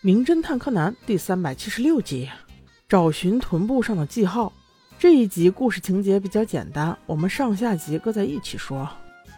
名侦探柯南第三百七十六集，找寻臀部上的记号。这一集故事情节比较简单，我们上下集搁在一起说。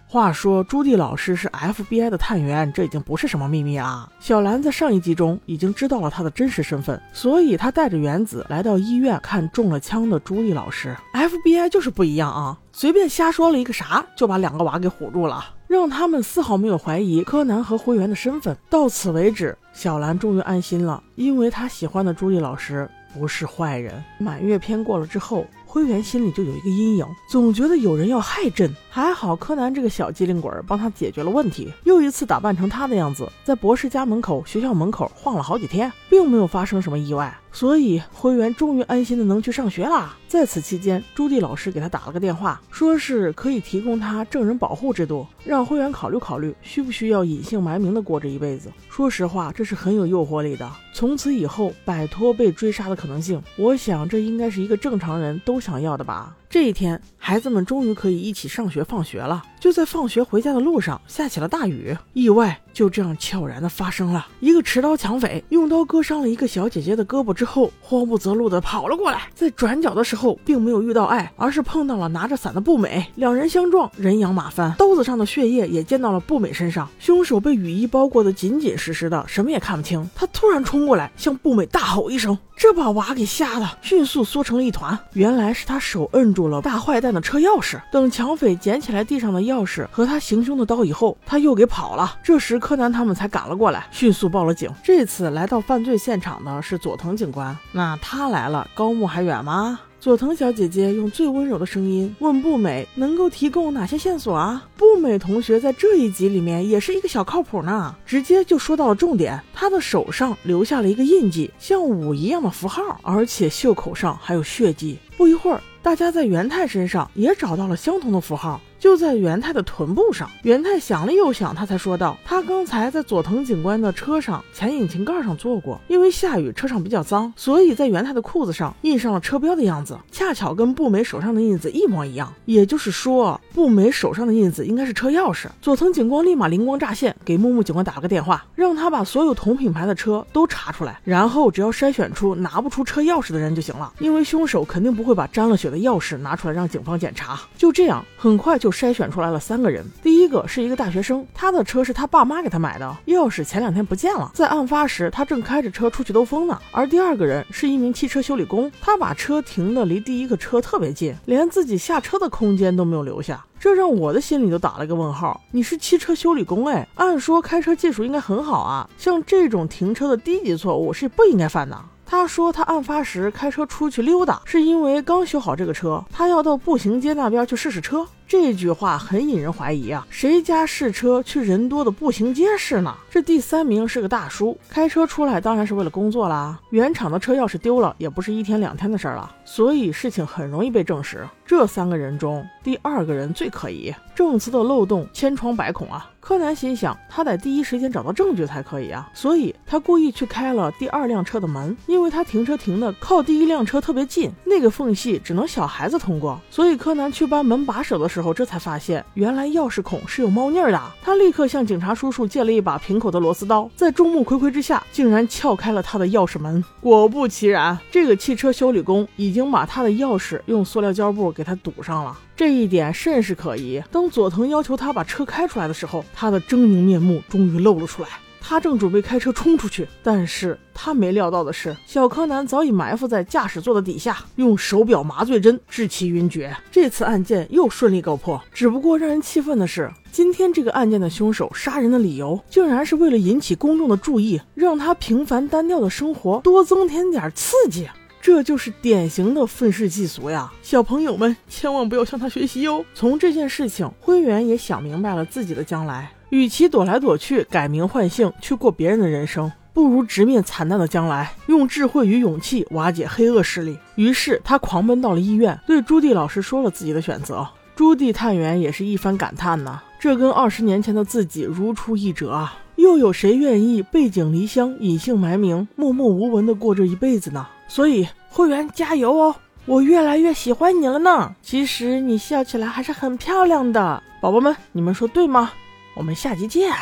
话说朱棣老师是 FBI 的探员，这已经不是什么秘密了。小兰在上一集中已经知道了他的真实身份，所以他带着原子来到医院看中了枪的朱棣老师。FBI 就是不一样啊，随便瞎说了一个啥，就把两个娃给唬住了，让他们丝毫没有怀疑柯南和灰原的身份。到此为止，小兰终于安心了，因为她喜欢的朱莉老师不是坏人。满月篇过了之后。灰原心里就有一个阴影，总觉得有人要害朕。还好柯南这个小机灵鬼儿帮他解决了问题，又一次打扮成他的样子，在博士家门口、学校门口晃了好几天，并没有发生什么意外。所以灰原终于安心的能去上学啦。在此期间，朱棣老师给他打了个电话，说是可以提供他证人保护制度，让灰原考虑考虑，需不需要隐姓埋名的过这一辈子。说实话，这是很有诱惑力的。从此以后，摆脱被追杀的可能性，我想这应该是一个正常人都想要的吧。这一天，孩子们终于可以一起上学放学了。就在放学回家的路上，下起了大雨，意外就这样悄然的发生了。一个持刀抢匪用刀割伤了一个小姐姐的胳膊之后，慌不择路的跑了过来，在转角的时候，并没有遇到爱，而是碰到了拿着伞的步美。两人相撞，人仰马翻，刀子上的血液也溅到了步美身上。凶手被雨衣包裹的紧紧实实的，什么也看不清。他突然冲过来，向步美大吼一声，这把娃给吓得迅速缩成了一团。原来是他手摁住。住了大坏蛋的车钥匙。等抢匪捡起来地上的钥匙和他行凶的刀以后，他又给跑了。这时柯南他们才赶了过来，迅速报了警。这次来到犯罪现场的是佐藤警官。那他来了，高木还远吗？佐藤小姐姐用最温柔的声音问步美：“能够提供哪些线索啊？”步美同学在这一集里面也是一个小靠谱呢，直接就说到了重点。他的手上留下了一个印记，像五一样的符号，而且袖口上还有血迹。不一会儿。大家在元太身上也找到了相同的符号。就在元太的臀部上，元太想了又想，他才说道：“他刚才在佐藤警官的车上前引擎盖上坐过，因为下雨，车上比较脏，所以在元太的裤子上印上了车标的样子，恰巧跟步美手上的印子一模一样。也就是说，步美手上的印子应该是车钥匙。”佐藤警官立马灵光乍现，给木木警官打了个电话，让他把所有同品牌的车都查出来，然后只要筛选出拿不出车钥匙的人就行了，因为凶手肯定不会把沾了血的钥匙拿出来让警方检查。就这样，很快就。筛选出来了三个人，第一个是一个大学生，他的车是他爸妈给他买的，钥匙前两天不见了，在案发时他正开着车出去兜风呢。而第二个人是一名汽车修理工，他把车停的离第一个车特别近，连自己下车的空间都没有留下，这让我的心里都打了个问号。你是汽车修理工哎，按说开车技术应该很好啊，像这种停车的低级错误是不应该犯的。他说，他案发时开车出去溜达，是因为刚修好这个车，他要到步行街那边去试试车。这句话很引人怀疑啊！谁家试车去人多的步行街试呢？这第三名是个大叔，开车出来当然是为了工作啦。原厂的车钥匙丢了，也不是一天两天的事儿了，所以事情很容易被证实。这三个人中，第二个人最可疑，证词的漏洞千疮百孔啊！柯南心想，他得第一时间找到证据才可以啊，所以他故意去开了第二辆车的门，因为他停车停的靠第一辆车特别近，那个缝隙只能小孩子通过，所以柯南去搬门把手的时候，这才发现原来钥匙孔是有猫腻的。他立刻向警察叔叔借了一把平口的螺丝刀，在众目睽睽之下，竟然撬开了他的钥匙门。果不其然，这个汽车修理工已经把他的钥匙用塑料胶布给他堵上了。这一点甚是可疑。当佐藤要求他把车开出来的时候，他的狰狞面目终于露了出来。他正准备开车冲出去，但是他没料到的是，小柯南早已埋伏在驾驶座的底下，用手表麻醉针致其晕厥。这次案件又顺利告破。只不过让人气愤的是，今天这个案件的凶手杀人的理由，竟然是为了引起公众的注意，让他平凡单调的生活多增添点刺激。这就是典型的愤世嫉俗呀！小朋友们千万不要向他学习哟。从这件事情，灰原也想明白了自己的将来。与其躲来躲去、改名换姓去过别人的人生，不如直面惨淡的将来，用智慧与勇气瓦解黑恶势力。于是他狂奔到了医院，对朱棣老师说了自己的选择。朱棣探员也是一番感叹呐，这跟二十年前的自己如出一辙啊！又有谁愿意背井离乡、隐姓埋名、默默无闻的过这一辈子呢？所以，会员加油哦！我越来越喜欢你了呢。其实你笑起来还是很漂亮的，宝宝们，你们说对吗？我们下集见。